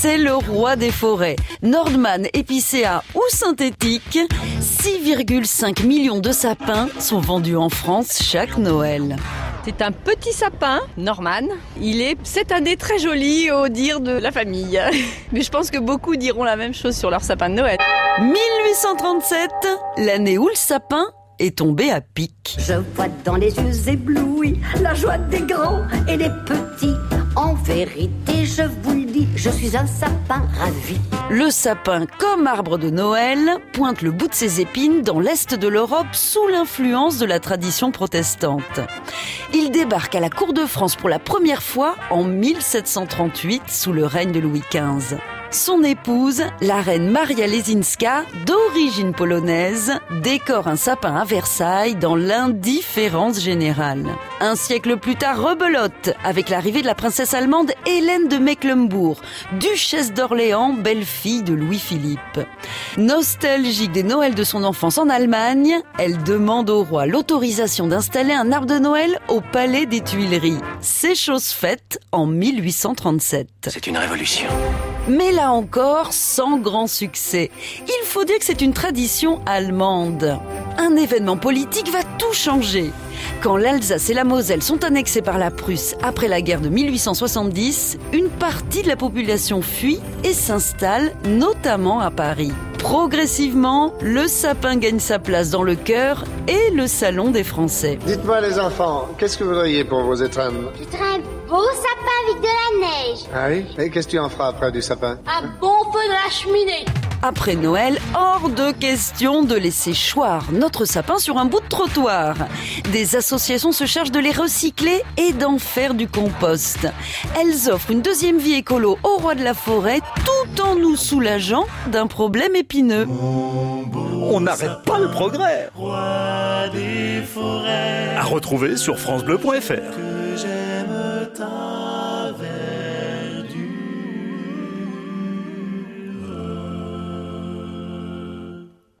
c'est le roi des forêts. Nordman épicéa ou synthétique, 6,5 millions de sapins sont vendus en France chaque Noël. C'est un petit sapin, Norman. Il est cette année très joli au dire de la famille. Mais je pense que beaucoup diront la même chose sur leur sapin de Noël. 1837, l'année où le sapin est tombé à pic. Je vois dans les yeux éblouis la joie des grands et des petits. En vérité, je vous le dis, je suis un sapin ravi. Le sapin, comme arbre de Noël, pointe le bout de ses épines dans l'est de l'Europe sous l'influence de la tradition protestante. Il débarque à la cour de France pour la première fois en 1738 sous le règne de Louis XV. Son épouse, la reine Maria Lesinska, d'origine polonaise, décore un sapin à Versailles dans l'indifférence générale. Un siècle plus tard, rebelote avec l'arrivée de la princesse allemande Hélène de Mecklembourg, duchesse d'Orléans, belle-fille de Louis-Philippe. Nostalgique des Noëls de son enfance en Allemagne, elle demande au roi l'autorisation d'installer un arbre de Noël au palais des Tuileries. C'est chose faite en 1837. C'est une révolution. Mais là encore, sans grand succès. Il faut dire que c'est une tradition allemande. Un événement politique va tout changer. Quand l'Alsace et la Moselle sont annexées par la Prusse après la guerre de 1870, une partie de la population fuit et s'installe notamment à Paris. Progressivement, le sapin gagne sa place dans le cœur et le salon des Français. Dites-moi les enfants, qu'est-ce que vous voudriez pour vos étrennes? Je voudrais un beau sapin avec de la neige. Ah oui? Et qu'est-ce que tu en feras après du sapin? Un bon feu de la cheminée. Après Noël, hors de question de laisser choir notre sapin sur un bout de trottoir. Des associations se chargent de les recycler et d'en faire du compost. Elles offrent une deuxième vie écolo au roi de la forêt en nous soulageant d'un problème épineux. On n'arrête pas le progrès. À retrouver sur francebleu.fr.